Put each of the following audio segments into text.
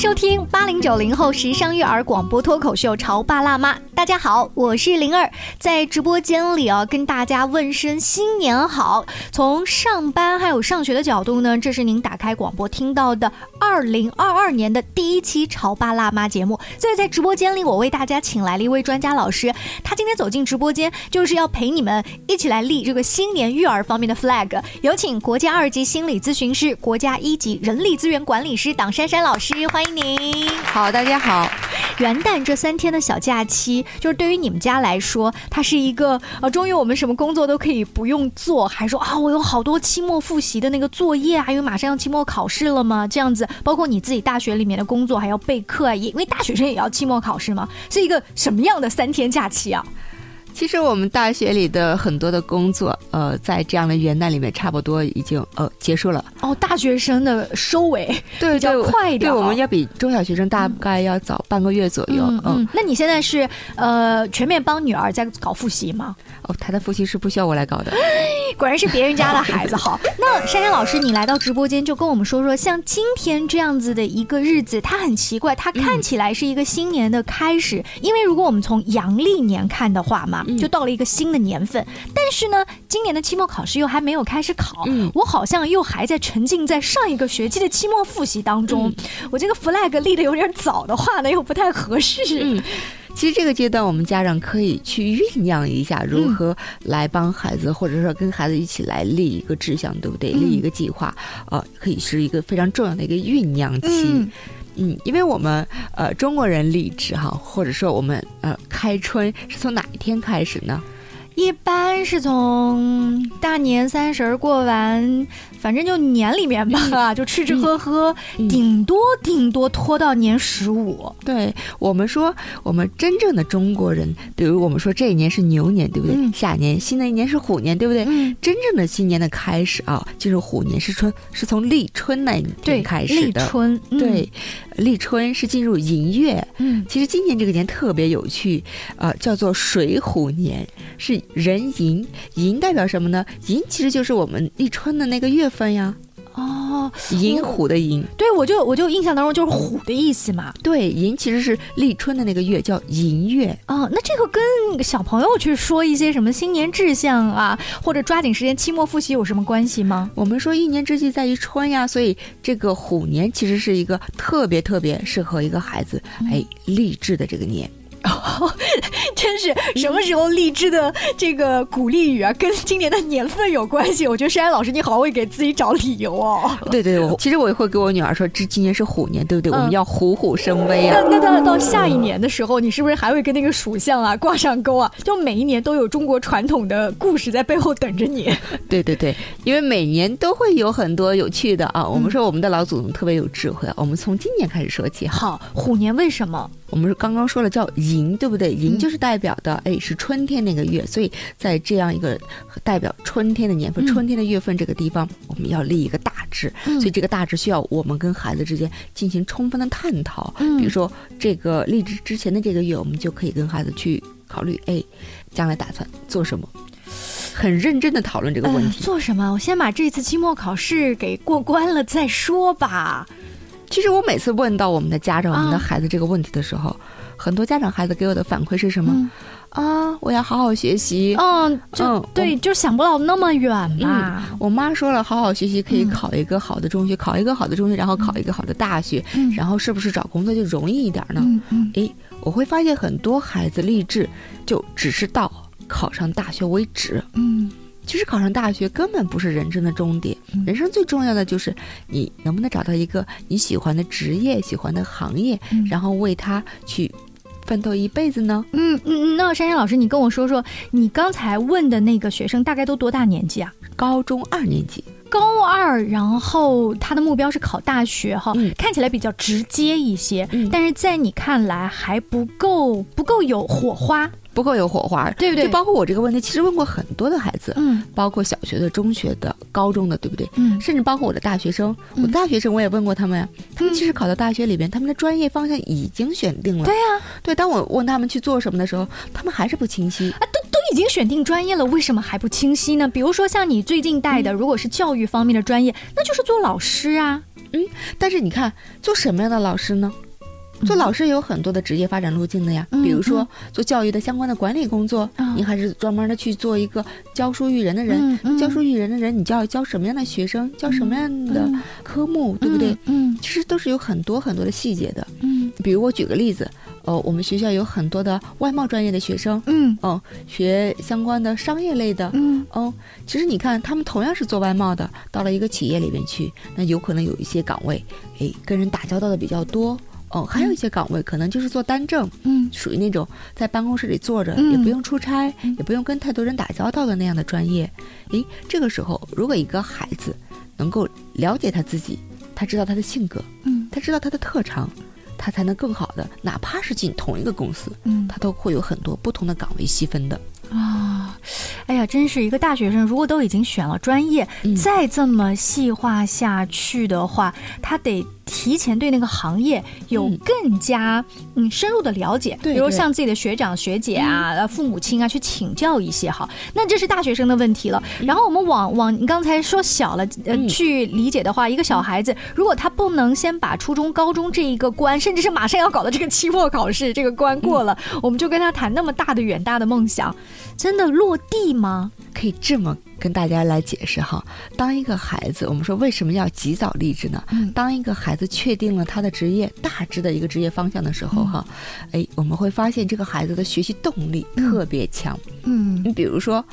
收听八零九零后时尚育儿广播脱口秀《潮爸辣妈》。大家好，我是灵儿，在直播间里啊，跟大家问声新年好。从上班还有上学的角度呢，这是您打开广播听到的二零二二年的第一期《潮爸辣妈》节目。所以在直播间里，我为大家请来了一位专家老师，他今天走进直播间，就是要陪你们一起来立这个新年育儿方面的 flag。有请国家二级心理咨询师、国家一级人力资源管理师党珊珊老师，欢迎您。好，大家好。元旦这三天的小假期，就是对于你们家来说，它是一个呃，终于我们什么工作都可以不用做，还说啊，我有好多期末复习的那个作业啊，因为马上要期末考试了嘛，这样子，包括你自己大学里面的工作还要备课啊，因为大学生也要期末考试嘛，是一个什么样的三天假期啊？其实我们大学里的很多的工作，呃，在这样的元旦里面，差不多已经呃结束了。哦，大学生的收尾对比较快一点，对，我们要比中小学生大概要早半个月左右。嗯，那你现在是呃全面帮女儿在搞复习吗？哦，她的复习是不需要我来搞的。果然是别人家的孩子好。那珊珊老师，你来到直播间就跟我们说说，像今天这样子的一个日子，它很奇怪，它看起来是一个新年的开始，因为如果我们从阳历年看的话嘛。就到了一个新的年份，但是呢，今年的期末考试又还没有开始考，我好像又还在沉浸在上一个学期的期末复习当中。我这个 flag 立的有点早的话呢，又不太合适。嗯，其实这个阶段我们家长可以去酝酿一下，如何来帮孩子，或者说跟孩子一起来立一个志向，对不对？立一个计划，呃，可以是一个非常重要的一个酝酿期。嗯，嗯因为我们呃中国人立志哈，或者说我们呃开春是从哪一天开始呢？一般是从大年三十过完。反正就年里面吧，就吃吃喝喝，顶多顶多拖到年十五。对我们说，我们真正的中国人，比如我们说这一年是牛年，对不对？下年新的一年是虎年，对不对？真正的新年的开始啊，进入虎年是春，是从立春那一天开始的。立春，对，立春是进入寅月。嗯，其实今年这个年特别有趣，呃，叫做水虎年，是壬寅。寅代表什么呢？寅其实就是我们立春的那个月。份呀，哦，寅虎的寅，对我就我就印象当中就是虎的意思嘛。对，寅其实是立春的那个月，叫寅月。哦，那这个跟小朋友去说一些什么新年志向啊，或者抓紧时间期末复习有什么关系吗？我们说一年之计在于春呀，所以这个虎年其实是一个特别特别适合一个孩子哎励志的这个年。哦，真是什么时候励志的这个鼓励语啊，跟今年的年份有关系？我觉得珊珊老师你好会给自己找理由哦。对对，我其实我也会给我女儿说，这今年是虎年，对不对？我们要虎虎生威啊。那那到到下一年的时候，你是不是还会跟那个属相啊挂上钩啊？就每一年都有中国传统的故事在背后等着你。对对对，因为每年都会有很多有趣的啊。我们说我们的老祖宗特别有智慧啊。我们从今年开始说起。好，虎年为什么？我们是刚刚说了叫寅，对不对？寅就是代表的，哎，是春天那个月，所以在这样一个代表春天的年份、春天的月份这个地方，我们要立一个大志。所以这个大志需要我们跟孩子之间进行充分的探讨。比如说，这个立志之前的这个月，我们就可以跟孩子去考虑，哎，将来打算做什么，很认真的讨论这个问题。做什么？我先把这次期末考试给过关了再说吧。其实我每次问到我们的家长、我们的孩子这个问题的时候，很多家长孩子给我的反馈是什么？啊，我要好好学习。嗯，就对，就想不到那么远嘛。我妈说了，好好学习可以考一个好的中学，考一个好的中学，然后考一个好的大学，然后是不是找工作就容易一点呢？嗯嗯。诶，我会发现很多孩子励志就只是到考上大学为止。嗯。其实考上大学根本不是人生的终点，人生最重要的就是你能不能找到一个你喜欢的职业、喜欢的行业，然后为他去奋斗一辈子呢？嗯嗯，那珊珊老师，你跟我说说，你刚才问的那个学生大概都多大年纪啊？高中二年级，高二，然后他的目标是考大学，哈，看起来比较直接一些，但是在你看来还不够，不够有火花。不够有火花，对不对？就包括我这个问题，其实问过很多的孩子，嗯，包括小学的、中学的、高中的，对不对？嗯，甚至包括我的大学生，我大学生我也问过他们呀。他们其实考到大学里边，他们的专业方向已经选定了。对呀，对。当我问他们去做什么的时候，他们还是不清晰啊，都都已经选定专业了，为什么还不清晰呢？比如说像你最近带的，如果是教育方面的专业，那就是做老师啊。嗯，但是你看，做什么样的老师呢？做老师有很多的职业发展路径的呀，比如说做教育的相关的管理工作，你还是专门的去做一个教书育人的人。教书育人的人，你教教什么样的学生，教什么样的科目，对不对？嗯，其实都是有很多很多的细节的。嗯，比如我举个例子，哦，我们学校有很多的外贸专业的学生，嗯，哦，学相关的商业类的，嗯，哦，其实你看，他们同样是做外贸的，到了一个企业里面去，那有可能有一些岗位，哎，跟人打交道的比较多。哦，还有一些岗位可能就是做单证，嗯，属于那种在办公室里坐着，也不用出差，也不用跟太多人打交道的那样的专业。诶，这个时候如果一个孩子能够了解他自己，他知道他的性格，嗯，他知道他的特长，他才能更好的，哪怕是进同一个公司，嗯，他都会有很多不同的岗位细分的。啊，哎呀，真是一个大学生，如果都已经选了专业，再这么细化下去的话，他得。提前对那个行业有更加嗯深入的了解，比如向自己的学长学姐啊、父母亲啊去请教一些哈。那这是大学生的问题了。然后我们往往你刚才说小了呃去理解的话，一个小孩子如果他不能先把初中、高中这一个关，甚至是马上要搞的这个期末考试这个关过了，我们就跟他谈那么大的远大的梦想，真的落地吗？可以这么。跟大家来解释哈，当一个孩子，我们说为什么要及早立志呢？当一个孩子确定了他的职业大致的一个职业方向的时候哈，哎，我们会发现这个孩子的学习动力特别强。嗯，你比如说，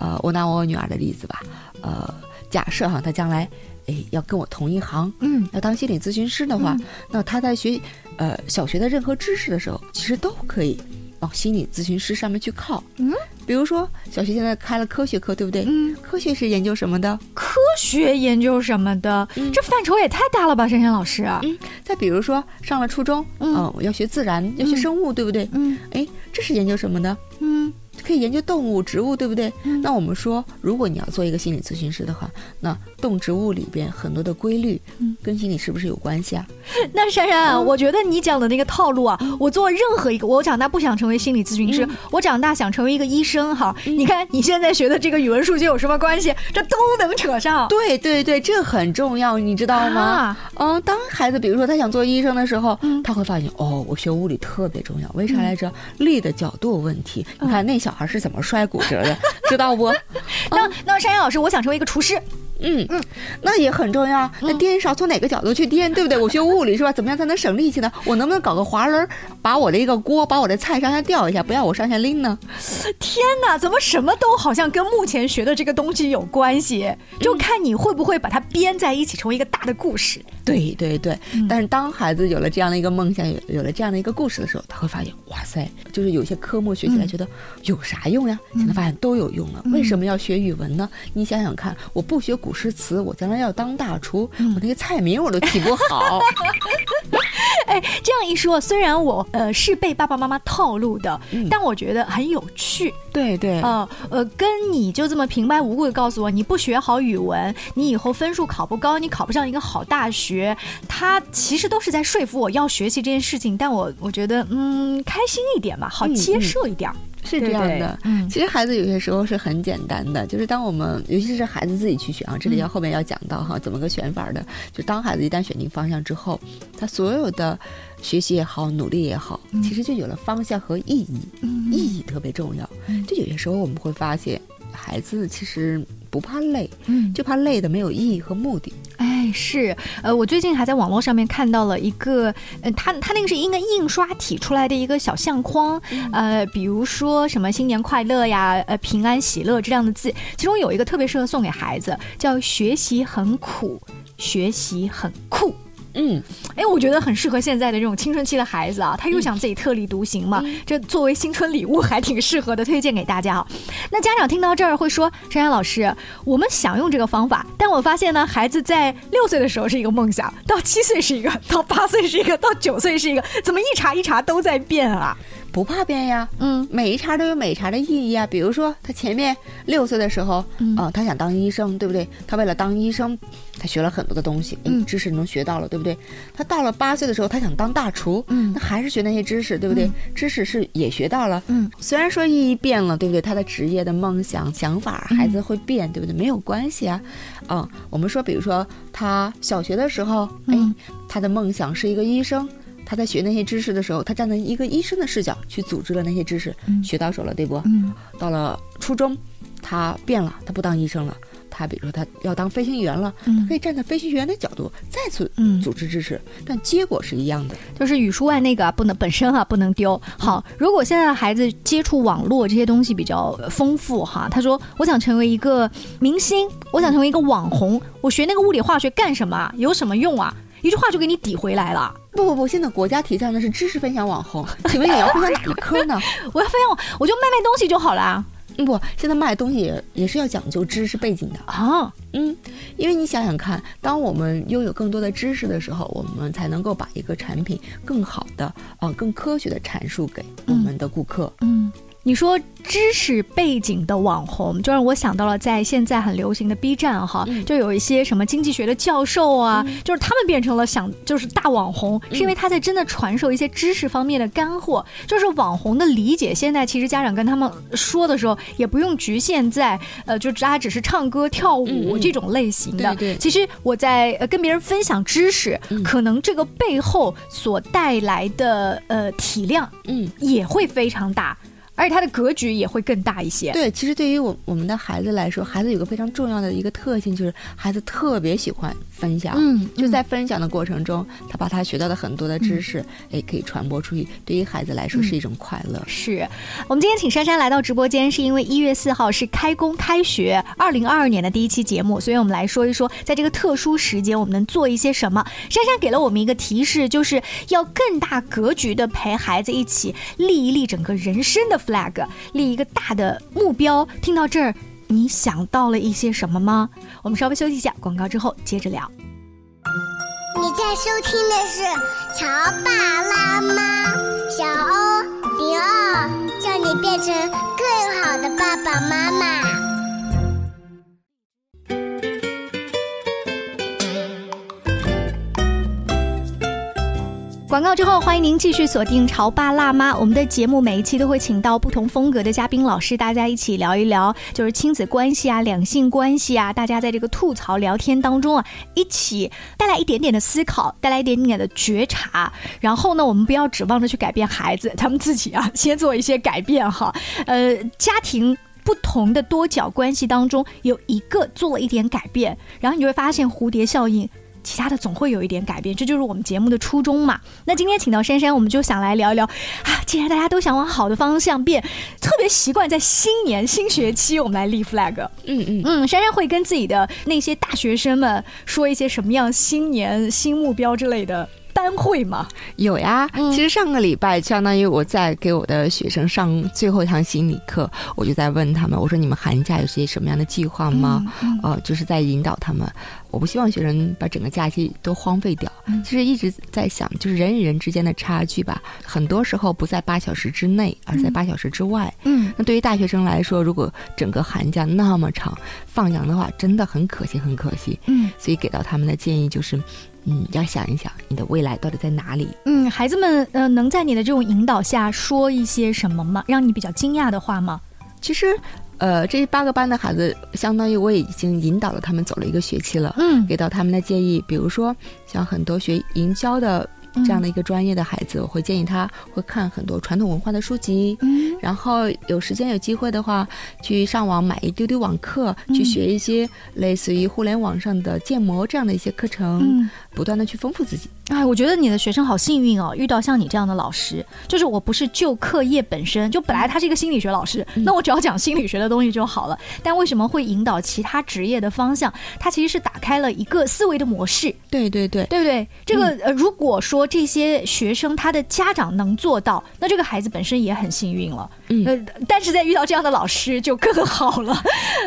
呃，我拿我女儿的例子吧，呃，假设哈，她将来哎要跟我同一行，嗯，要当心理咨询师的话，那她在学呃小学的任何知识的时候，其实都可以。往心理咨询师上面去靠，嗯，比如说小学现在开了科学课，对不对？嗯，科学是研究什么的？科学研究什么的？这范畴也太大了吧，珊珊老师。嗯，再比如说上了初中，嗯，我要学自然，要学生物，对不对？嗯，哎，这是研究什么的？嗯。可以研究动物、植物，对不对？那我们说，如果你要做一个心理咨询师的话，那动植物里边很多的规律，跟心理是不是有关系啊？那珊珊，我觉得你讲的那个套路啊，我做任何一个，我长大不想成为心理咨询师，我长大想成为一个医生。哈，你看你现在学的这个语文、数学有什么关系？这都能扯上。对对对，这很重要，你知道吗？嗯，当孩子比如说他想做医生的时候，他会发现哦，我学物理特别重要，为啥来着？力的角度问题。你看那小。小孩是怎么摔骨折的？知道不？那那山羊老师，我想成为一个厨师。嗯嗯，那也很重要。那颠勺从哪个角度去颠，对不对？我学物理是吧？怎么样才能省力气呢？我能不能搞个滑轮，把我的一个锅，把我的菜上下吊一下，不要我上下拎呢？天哪，怎么什么都好像跟目前学的这个东西有关系？就看你会不会把它编在一起，成为一个大的故事。对对对。但是当孩子有了这样的一个梦想，有有了这样的一个故事的时候，他会发现，哇塞，就是有些科目学起来觉得有啥用呀？现在发现都有用了。为什么要学语文呢？你想想看，我不学古。古诗词，我将来要当大厨，我那个菜名我都起不好。哎，这样一说，虽然我呃是被爸爸妈妈套路的，但我觉得很有趣。对对，呃呃，跟你就这么平白无故的告诉我，你不学好语文，你以后分数考不高，你考不上一个好大学，他其实都是在说服我要学习这件事情。但我我觉得，嗯，开心一点吧，好接受一点。是这样的，嗯，其实孩子有些时候是很简单的，就是当我们，尤其是孩子自己去选啊，这里要后面要讲到哈，怎么个选法的，就当孩子一旦选定方向之后，他所有的学习也好，努力也好，其实就有了方向和意义，意义特别重要。就有些时候我们会发现，孩子其实不怕累，嗯，就怕累的没有意义和目的。是，呃，我最近还在网络上面看到了一个，呃，他他那个是应该印刷体出来的一个小相框，呃，比如说什么新年快乐呀，呃，平安喜乐这样的字，其中有一个特别适合送给孩子，叫学习很苦，学习很酷。嗯，哎，我觉得很适合现在的这种青春期的孩子啊，他又想自己特立独行嘛，这作为新春礼物还挺适合的，推荐给大家啊。那家长听到这儿会说：“珊珊老师，我们想用这个方法，但我发现呢，孩子在六岁的时候是一个梦想，到七岁是一个，到八岁是一个，到九岁是一个，怎么一茬一茬都在变啊？”不怕变呀，嗯，每一茬都有每一茬的意义啊。比如说，他前面六岁的时候，啊，他想当医生，对不对？他为了当医生，他学了很多的东西，嗯，知识能学到了，对不对？他到了八岁的时候，他想当大厨，嗯，那还是学那些知识，对不对？知识是也学到了，嗯，虽然说意义变了，对不对？他的职业的梦想、想法，孩子会变，对不对？没有关系啊，啊，我们说，比如说他小学的时候，哎，他的梦想是一个医生。他在学那些知识的时候，他站在一个医生的视角去组织了那些知识，学到手了，对不？嗯。到了初中，他变了，他不当医生了，他比如说他要当飞行员了，他可以站在飞行员的角度再次组织知识，但结果是一样的，就是语数外那个不能本身啊不能丢。好，如果现在的孩子接触网络这些东西比较丰富哈，他说我想成为一个明星，我想成为一个网红，我学那个物理化学干什么？有什么用啊？一句话就给你抵回来了。不不不，现在国家提倡的是知识分享网红，请问你要分享哪一科呢？我要分享，我就卖卖东西就好了。不，现在卖东西也也是要讲究知识背景的啊。嗯，因为你想想看，当我们拥有更多的知识的时候，我们才能够把一个产品更好的啊、更科学的阐述给我们的顾客。嗯。你说知识背景的网红，就让我想到了在现在很流行的 B 站哈，就有一些什么经济学的教授啊，就是他们变成了想就是大网红，是因为他在真的传授一些知识方面的干货。就是网红的理解，现在其实家长跟他们说的时候，也不用局限在呃，就大家只是唱歌跳舞这种类型的。对，其实我在呃跟别人分享知识，可能这个背后所带来的呃体量，嗯，也会非常大。而且它的格局也会更大一些。对，其实对于我我们的孩子来说，孩子有个非常重要的一个特性，就是孩子特别喜欢分享。嗯，就在分享的过程中，他把他学到的很多的知识，哎，可以传播出去。对于孩子来说，是一种快乐。是我们今天请珊珊来到直播间，是因为一月四号是开工开学，二零二二年的第一期节目，所以我们来说一说，在这个特殊时间，我们能做一些什么。珊珊给了我们一个提示，就是要更大格局的陪孩子一起立一立整个人生的。Flag 立一个大的目标，听到这儿，你想到了一些什么吗？我们稍微休息一下，广告之后接着聊。你在收听的是《乔爸拉妈》，小欧零二，叫你变成更好的爸爸妈妈。广告之后，欢迎您继续锁定《潮爸辣妈》。我们的节目每一期都会请到不同风格的嘉宾老师，大家一起聊一聊，就是亲子关系啊、两性关系啊。大家在这个吐槽聊天当中啊，一起带来一点点的思考，带来一点点的觉察。然后呢，我们不要指望着去改变孩子，他们自己啊，先做一些改变哈。呃，家庭不同的多角关系当中，有一个做了一点改变，然后你会发现蝴蝶效应。其他的总会有一点改变，这就是我们节目的初衷嘛。那今天请到珊珊，我们就想来聊一聊啊。既然大家都想往好的方向变，特别习惯在新年新学期我们来立 flag。嗯嗯嗯，珊珊会跟自己的那些大学生们说一些什么样新年新目标之类的。班会吗？有呀，其实上个礼拜相当于我在给我的学生上最后一堂心理课，我就在问他们，我说你们寒假有些什么样的计划吗？呃，就是在引导他们。我不希望学生把整个假期都荒废掉。其实一直在想，就是人与人之间的差距吧，很多时候不在八小时之内，而在八小时之外。嗯，那对于大学生来说，如果整个寒假那么长，放羊的话，真的很可惜，很可惜。嗯，所以给到他们的建议就是。嗯，要想一想你的未来到底在哪里。嗯，孩子们，呃，能在你的这种引导下说一些什么吗？让你比较惊讶的话吗？其实，呃，这八个班的孩子，相当于我已经引导了他们走了一个学期了。嗯，给到他们的建议，比如说像很多学营销的。这样的一个专业的孩子，我会建议他会看很多传统文化的书籍，嗯，然后有时间有机会的话，去上网买一丢丢网课，去学一些类似于互联网上的建模这样的一些课程，不断的去丰富自己。哎，我觉得你的学生好幸运哦，遇到像你这样的老师。就是我不是就课业本身就本来他是一个心理学老师，那我只要讲心理学的东西就好了。但为什么会引导其他职业的方向？他其实是打开了一个思维的模式。对对对，对不对？这个呃，如果说这些学生他的家长能做到，那这个孩子本身也很幸运了。嗯，呃，但是在遇到这样的老师就更好了。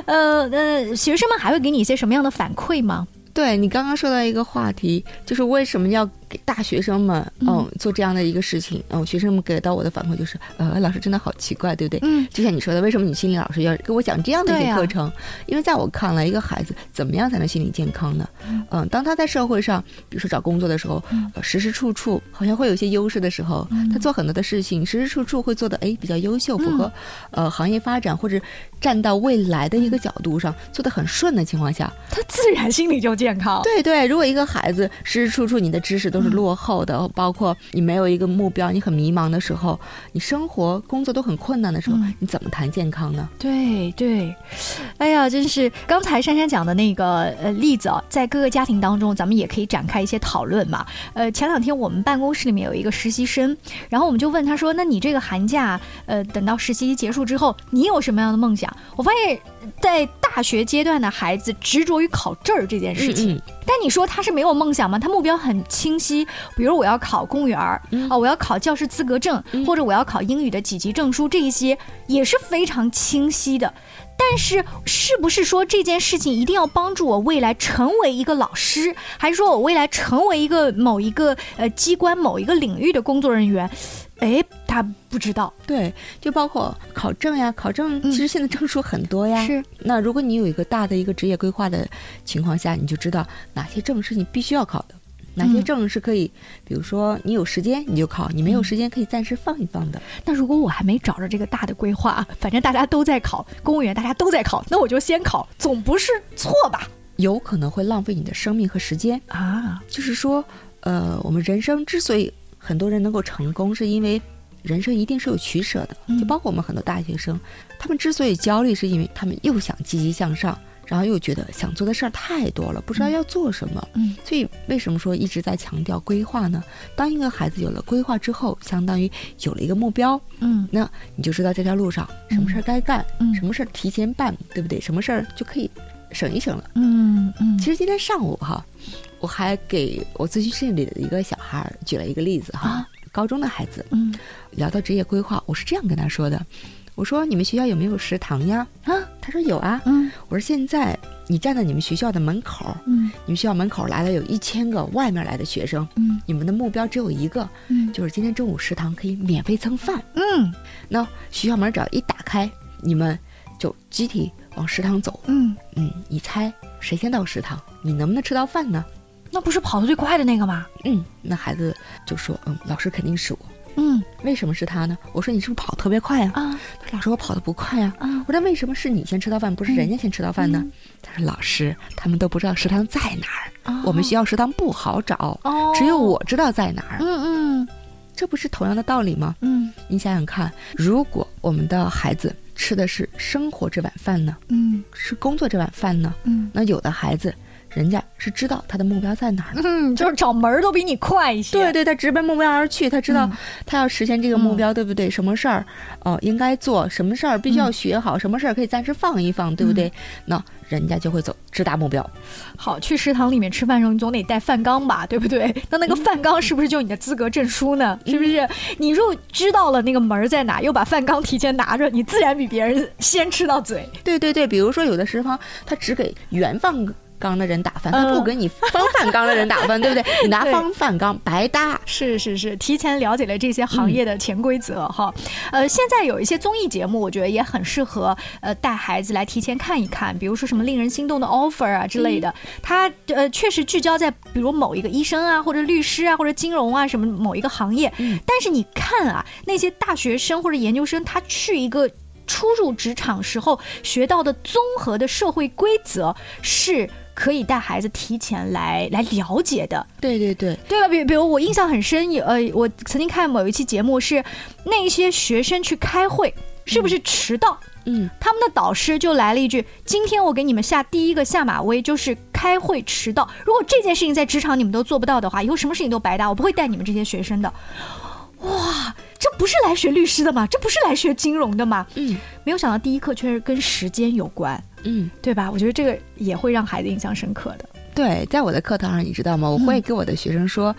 呃呃，学生们还会给你一些什么样的反馈吗？对你刚刚说到一个话题，就是为什么要给大学生们，嗯，做这样的一个事情，嗯，学生们给到我的反馈就是，呃，老师真的好奇怪，对不对？嗯，就像你说的，为什么你心理老师要给我讲这样的一些课程？因为在我看来，一个孩子怎么样才能心理健康呢？嗯，当他在社会上，比如说找工作的时候，时时处处好像会有一些优势的时候，他做很多的事情，时时处处会做的哎比较优秀，符合呃行业发展或者站到未来的一个角度上做的很顺的情况下，他自然心理就健康。对对，如果一个孩子时时处处你的知识都是落后的，包括你没有一个目标，你很迷茫的时候，你生活工作都很困难的时候，你怎么谈健康呢？对对，哎呀，真是刚才珊珊讲的那个呃例子啊，在各个家庭当中，咱们也可以展开一些讨论嘛。呃，前两天我们办公室里面有一个实习生，然后我们就问他说：“那你这个寒假，呃，等到实习结束之后，你有什么样的梦想？”我发现，在大学阶段的孩子执着于考证儿这件事情。但你说他是没有梦想吗？他目标很清晰，比如我要考公务员儿啊，我要考教师资格证，或者我要考英语的几级证书，这一些也是非常清晰的。但是，是不是说这件事情一定要帮助我未来成为一个老师，还是说我未来成为一个某一个呃机关某一个领域的工作人员？哎，他不知道。对，就包括考证呀，考证其实现在证书很多呀。是。那如果你有一个大的一个职业规划的情况下，你就知道哪些证是你必须要考的。哪些证是可以，比如说你有时间你就考，你没有时间可以暂时放一放的。那如果我还没找着这个大的规划，反正大家都在考公务员，大家都在考，那我就先考，总不是错吧？有可能会浪费你的生命和时间啊。就是说，呃，我们人生之所以很多人能够成功，是因为人生一定是有取舍的。就包括我们很多大学生，他们之所以焦虑，是因为他们又想积极向上。然后又觉得想做的事儿太多了，不知道要做什么。嗯，所以为什么说一直在强调规划呢？当一个孩子有了规划之后，相当于有了一个目标。嗯，那你就知道这条路上什么事儿该干，什么事儿提前办，对不对？什么事儿就可以省一省了。嗯嗯。其实今天上午哈，我还给我咨询室里的一个小孩举了一个例子哈，高中的孩子。嗯，聊到职业规划，我是这样跟他说的。我说你们学校有没有食堂呀？啊，他说有啊。嗯，我说现在你站在你们学校的门口，嗯，你们学校门口来了有一千个外面来的学生，嗯，你们的目标只有一个，嗯，就是今天中午食堂可以免费蹭饭，嗯，那学校门只要一打开，你们就集体往食堂走，嗯嗯，你猜谁先到食堂？你能不能吃到饭呢？那不是跑得最快的那个吗？嗯，那孩子就说，嗯，老师肯定是我。嗯，为什么是他呢？我说你是不是跑特别快呀？啊，他老师我跑得不快呀。啊，我说那为什么是你先吃到饭，不是人家先吃到饭呢？他说老师，他们都不知道食堂在哪儿，我们学校食堂不好找，只有我知道在哪儿。嗯嗯，这不是同样的道理吗？嗯，你想想看，如果我们的孩子吃的是生活这碗饭呢？嗯，是工作这碗饭呢？嗯，那有的孩子。人家是知道他的目标在哪儿，嗯，就是找门儿都比你快一些。对对，他直奔目标而去，他知道他要实现这个目标，对不对？什么事儿哦应该做，什么事儿必须要学好，什么事儿可以暂时放一放，对不对？那人家就会走直达目标。好，去食堂里面吃饭的时候，你总得带饭缸吧，对不对？那那个饭缸是不是就你的资格证书呢？是不是？你若知道了那个门儿在哪，又把饭缸提前拿着，你自然比别人先吃到嘴。对对对，比如说有的食堂他只给原放。缸的人打分，他不给你方饭缸的人打分，对不对？你拿方饭缸白搭。是是是，提前了解了这些行业的潜规则哈。呃，现在有一些综艺节目，我觉得也很适合呃带孩子来提前看一看，比如说什么令人心动的 offer 啊之类的。它呃确实聚焦在比如某一个医生啊，或者律师啊，或者金融啊什么某一个行业。但是你看啊，那些大学生或者研究生，他去一个初入职场时候学到的综合的社会规则是。可以带孩子提前来来了解的，对对对，对吧？比比如我印象很深，有呃，我曾经看某一期节目是那些学生去开会，是不是迟到？嗯，他们的导师就来了一句：“今天我给你们下第一个下马威，就是开会迟到。如果这件事情在职场你们都做不到的话，以后什么事情都白搭。我不会带你们这些学生的。”哇，这不是来学律师的吗？这不是来学金融的吗？嗯，没有想到第一课却是跟时间有关。嗯，对吧？我觉得这个也会让孩子印象深刻的。对，在我的课堂上，你知道吗？我会给我的学生说，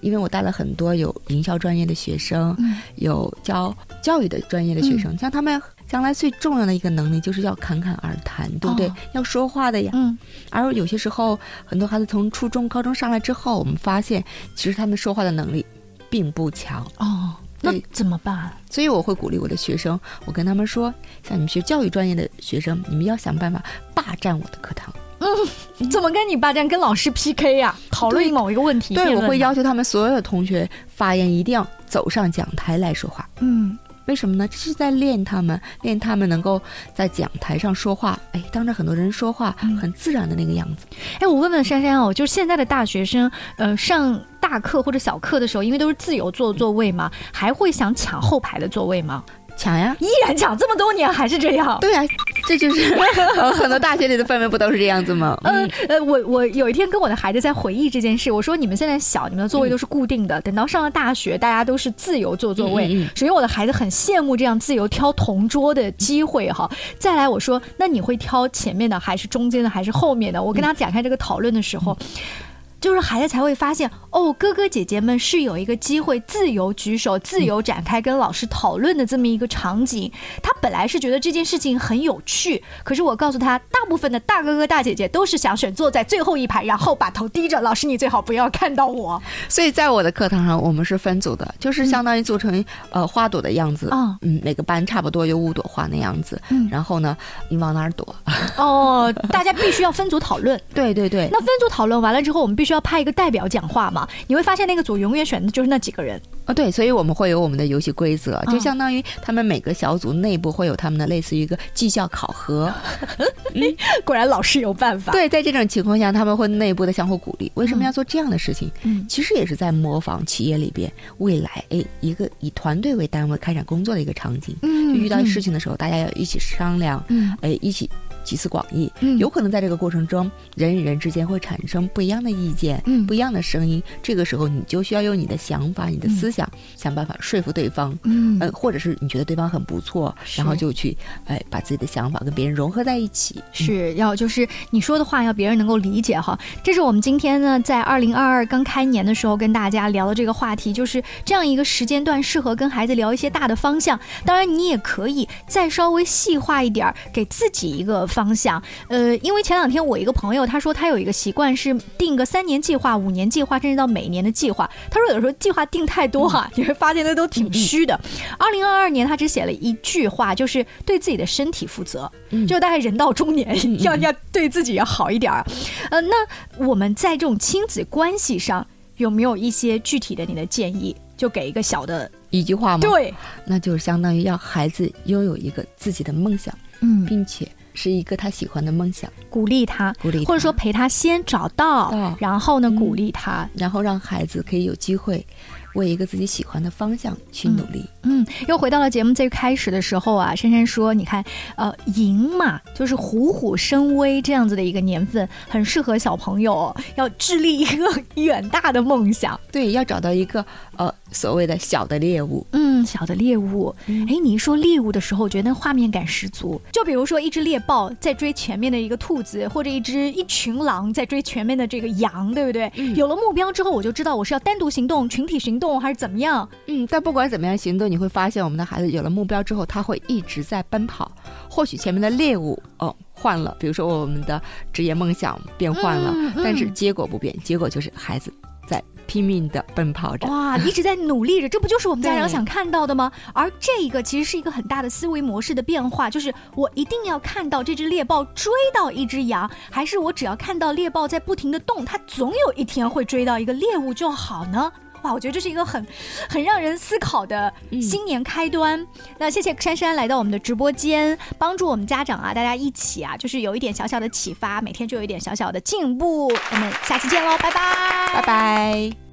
因为我带了很多有营销专业的学生，有教教育的专业的学生，像他们。将来最重要的一个能力就是要侃侃而谈，对不对？哦要说话的呀。嗯，而有些时候，很多孩子从初中、高中上来之后，我们发现其实他们说话的能力并不强。哦，那怎么办？所以我会鼓励我的学生，我跟他们说，像你们学教育专业的学生，你们要想办法霸占我的课堂。嗯 怎么跟你霸占？跟老师 PK 呀、讨论对某一个问题。对，我会要求他们所有的同学发言一定要走上讲台来说话。嗯。为什么呢？这是在练他们，练他们能够在讲台上说话，哎，当着很多人说话，嗯很自然的那个样子。哎，我问问珊珊哦，就是现在的大学生，呃，上大课或者小课的时候，因为都是自由坐座位嘛，还会想抢后排的座位吗？抢呀！依然抢，这么多年还是这样。对呀、这就是、呃、很多大学里的氛围不都是这样子吗？呃呃，我我有一天跟我的孩子在回忆这件事，我说你们现在小，你们的座位都是固定的，等到上了大学，大家都是自由坐座位。嗯嗯嗯首先，我的孩子很羡慕这样自由挑同桌的机会哈。再来，我说那你会挑前面的，还是中间的，还是后面的？我跟他展开这个讨论的时候。就是孩子才会发现，哦，哥哥姐姐们是有一个机会自由举手、自由展开跟老师讨论的这么一个场景。他本来是觉得这件事情很有趣，可是我告诉他，大部分的大哥哥大姐姐都是想选坐在最后一排，然后把头低着。老师，你最好不要看到我。所以在我的课堂上，我们是分组的，就是相当于组成、呃花朵的样子。啊嗯，每个班差不多有五朵花那样子。嗯然后呢，你往哪儿躲？哦，大家必须要分组讨论。对对对，那分组讨论完了之后，我们必须要派一个代表讲话嘛？你会发现那个组永远选的就是那几个人。啊，对，所以我们会有我们的游戏规则，嗯就相当于他们每个小组内部会有他们的类似于一个绩效考核。果然老师有办法。，对，在这种情况下，他们会内部的相互鼓励。为什么要做这样的事情？嗯其实也是在模仿企业里边未来诶一个以团队为单位开展工作的一个场景。嗯就遇到事情的时候，大家要一起商量，嗯哎，一起集思广益。嗯有可能在这个过程中，人与人之间会产生不一样的意见，嗯不一样的声音。这个时候，你就需要用你的想法、你的思想，想办法说服对方。嗯呃，或者是你觉得对方很不错，然后就去哎把自己的想法跟别人融合在一起。是要就是你说的话要别人能够理解哈，这是我们今天呢在二零二二刚开年的时候跟大家聊的这个话题，就是这样一个时间段适合跟孩子聊一些大的方向。当然你也可以再稍微细化一点儿，给自己一个方向。呃，因为前两天我一个朋友他说他有一个习惯是定个三年计划、五年计划，甚至到每年的计划。他说有时候计划定太多哈、你会发现那都挺虚的。二零二二年他只写了一句话，就是对自己的身体负责。嗯就大概人到中年，要要对自己要好一点儿。呃，那我们在这种亲子关系上有没有一些具体的你的建议？就给一个小的一句话吗？，对，那就是相当于要孩子拥有一个自己的梦想，嗯，并且是一个他喜欢的梦想，鼓励他，鼓励或者说陪他先找到，到然后呢嗯。鼓励他。然后让孩子可以有机会为一个自己喜欢的方向去努力。嗯，又回到了节目最开始的时候啊，珊珊说，你看，呃，赢嘛，就是虎虎生威这样子的一个年份，很适合小朋友要致力一个 远大的梦想。对，要找到一个呃所谓的小的猎物。嗯，小的猎物。嗯哎、你一说猎物的时候，我觉得那画面感十足。就比如说一只猎豹在追前面的一个兔子，或者一只一群狼在追前面的这个羊，对不对？嗯有了目标之后，我就知道我是要单独行动、群体行动还是怎么样。嗯，但不管怎么样行动，你会发现我们的孩子有了目标之后，他会一直在奔跑。或许前面的猎物哦换了，比如说我们的职业梦想变换了，嗯嗯但是结果不变，结果就是孩子在拼命的奔跑着。哇，一直在努力着，这不就是我们家长想看到的吗？而这个其实是一个很大的思维模式的变化，就是我一定要看到这只猎豹追到一只羊，还是我只要看到猎豹在不停的动，它总有一天会追到一个猎物就好呢？哇，我觉得这是一个很很让人思考的新年开端。那谢谢珊珊来到我们的直播间，帮助我们家长啊，大家一起啊，就是有一点小小的启发，每天就有一点小小的进步。我们下期见喽，拜拜，拜拜。